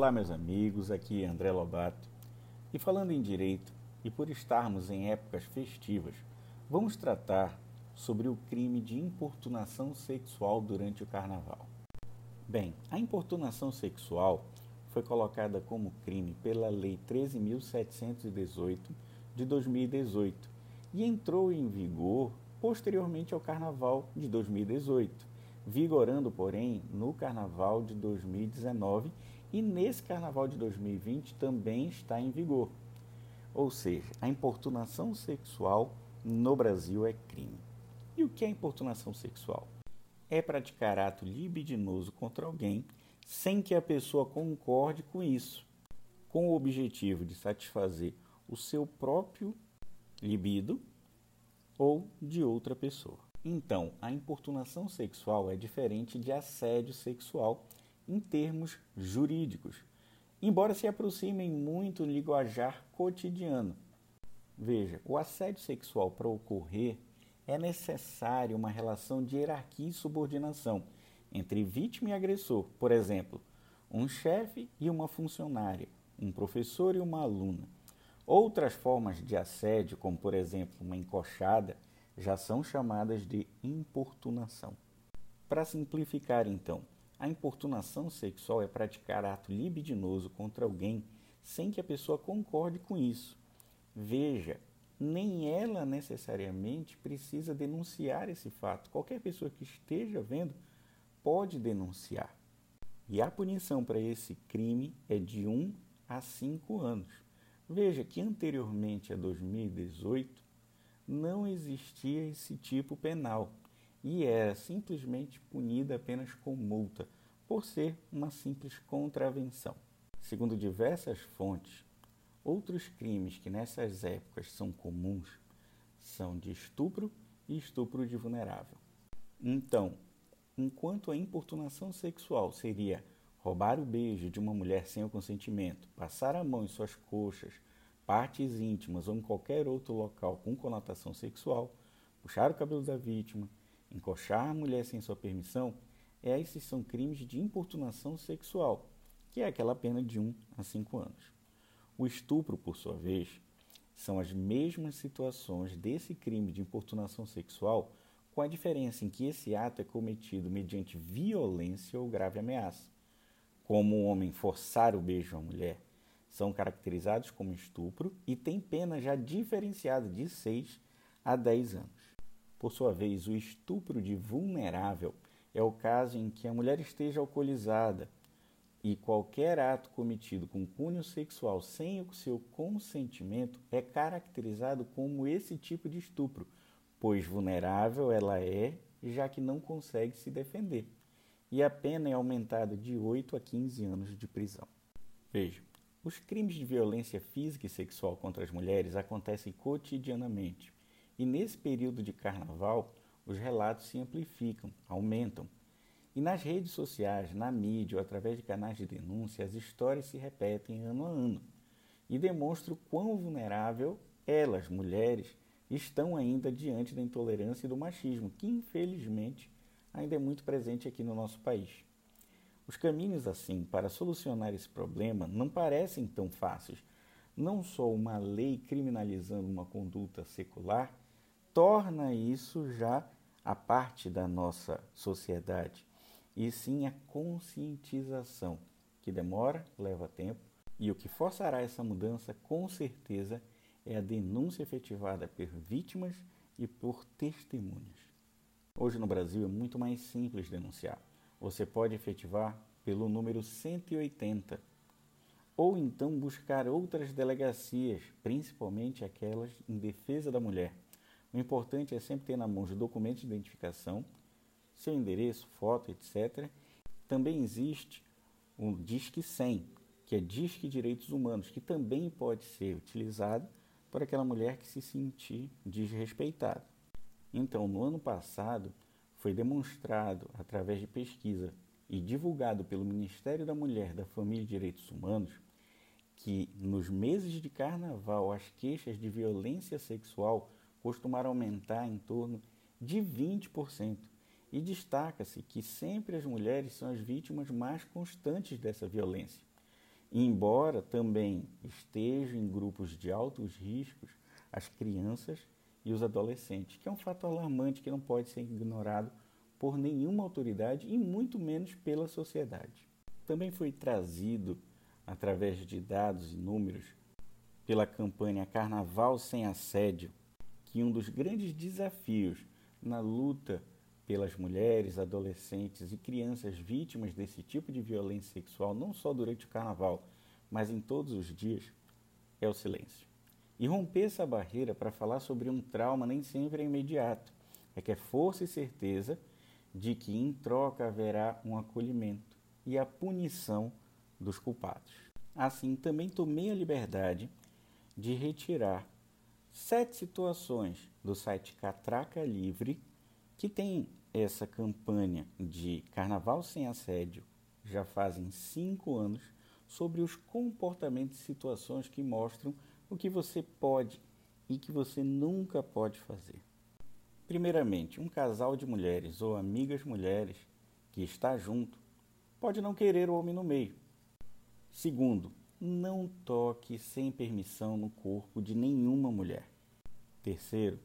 Olá, meus amigos, aqui é André Lobato. E falando em direito, e por estarmos em épocas festivas, vamos tratar sobre o crime de importunação sexual durante o carnaval. Bem, a importunação sexual foi colocada como crime pela Lei 13.718 de 2018 e entrou em vigor posteriormente ao Carnaval de 2018, vigorando, porém, no Carnaval de 2019 e nesse Carnaval de 2020 também está em vigor. Ou seja, a importunação sexual no Brasil é crime. E o que é importunação sexual? É praticar ato libidinoso contra alguém sem que a pessoa concorde com isso, com o objetivo de satisfazer o seu próprio libido ou de outra pessoa. Então, a importunação sexual é diferente de assédio sexual em termos jurídicos, embora se aproximem muito no linguajar cotidiano. Veja, o assédio sexual para ocorrer é necessário uma relação de hierarquia e subordinação entre vítima e agressor. Por exemplo, um chefe e uma funcionária, um professor e uma aluna. Outras formas de assédio, como por exemplo uma encoxada, já são chamadas de importunação. Para simplificar então, a importunação sexual é praticar ato libidinoso contra alguém sem que a pessoa concorde com isso. Veja, nem ela necessariamente precisa denunciar esse fato. Qualquer pessoa que esteja vendo pode denunciar. E a punição para esse crime é de 1 a 5 anos. Veja que anteriormente a 2018 não existia esse tipo penal e era simplesmente punida apenas com multa, por ser uma simples contravenção. Segundo diversas fontes, outros crimes que nessas épocas são comuns são de estupro e estupro de vulnerável. Então, enquanto a importunação sexual seria roubar o beijo de uma mulher sem o consentimento, passar a mão em suas coxas, partes íntimas ou em qualquer outro local com conotação sexual, puxar o cabelo da vítima, encoxar a mulher sem sua permissão, esses são crimes de importunação sexual, que é aquela pena de 1 a 5 anos. O estupro, por sua vez, são as mesmas situações desse crime de importunação sexual, com a diferença em que esse ato é cometido mediante violência ou grave ameaça como um homem forçar o beijo à mulher, são caracterizados como estupro e têm pena já diferenciada de 6 a 10 anos. Por sua vez, o estupro de vulnerável é o caso em que a mulher esteja alcoolizada e qualquer ato cometido com cunho sexual sem o seu consentimento é caracterizado como esse tipo de estupro, pois vulnerável ela é, já que não consegue se defender e a pena é aumentada de 8 a 15 anos de prisão. Veja, os crimes de violência física e sexual contra as mulheres acontecem cotidianamente, e nesse período de carnaval, os relatos se amplificam, aumentam. E nas redes sociais, na mídia ou através de canais de denúncia, as histórias se repetem ano a ano e demonstram quão vulnerável elas, mulheres, estão ainda diante da intolerância e do machismo, que infelizmente ainda é muito presente aqui no nosso país. Os caminhos, assim, para solucionar esse problema não parecem tão fáceis. Não só uma lei criminalizando uma conduta secular torna isso já a parte da nossa sociedade, e sim a conscientização, que demora, leva tempo, e o que forçará essa mudança, com certeza, é a denúncia efetivada por vítimas e por testemunhas. Hoje no Brasil é muito mais simples denunciar. Você pode efetivar pelo número 180 ou então buscar outras delegacias, principalmente aquelas em defesa da mulher. O importante é sempre ter na mão os documentos de identificação, seu endereço, foto, etc. Também existe o Disque 100, que é Disque Direitos Humanos, que também pode ser utilizado por aquela mulher que se sentir desrespeitada. Então, no ano passado, foi demonstrado através de pesquisa e divulgado pelo Ministério da Mulher, da Família e Direitos Humanos que nos meses de carnaval as queixas de violência sexual costumaram aumentar em torno de 20%. E destaca-se que sempre as mulheres são as vítimas mais constantes dessa violência. embora também estejam em grupos de altos riscos as crianças e os adolescentes, que é um fato alarmante que não pode ser ignorado por nenhuma autoridade e muito menos pela sociedade. Também foi trazido, através de dados e números, pela campanha Carnaval Sem Assédio, que um dos grandes desafios na luta pelas mulheres, adolescentes e crianças vítimas desse tipo de violência sexual, não só durante o carnaval, mas em todos os dias, é o silêncio. E romper essa barreira para falar sobre um trauma nem sempre é imediato. É que é força e certeza de que em troca haverá um acolhimento e a punição dos culpados. Assim, também tomei a liberdade de retirar sete situações do site Catraca Livre que tem essa campanha de Carnaval Sem Assédio já fazem cinco anos sobre os comportamentos e situações que mostram o que você pode e que você nunca pode fazer. Primeiramente, um casal de mulheres ou amigas mulheres que está junto pode não querer o homem no meio. Segundo, não toque sem permissão no corpo de nenhuma mulher. Terceiro,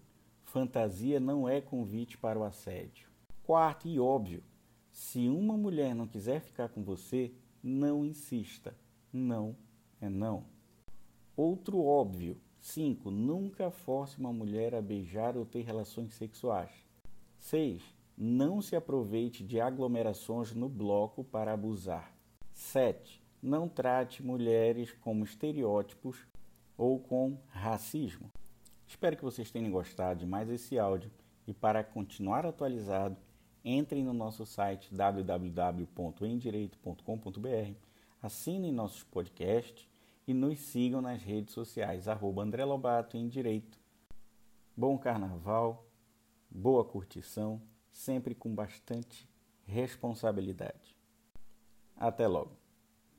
fantasia não é convite para o assédio. Quarto e óbvio, se uma mulher não quiser ficar com você, não insista. Não é não. Outro óbvio. 5. Nunca force uma mulher a beijar ou ter relações sexuais. 6. Não se aproveite de aglomerações no bloco para abusar. 7. Não trate mulheres como estereótipos ou com racismo. Espero que vocês tenham gostado de mais esse áudio e para continuar atualizado, entrem no nosso site www.endireito.com.br, assinem nossos podcasts e nos sigam nas redes sociais, arroba André Lobato em Direito. Bom carnaval, boa curtição, sempre com bastante responsabilidade. Até logo!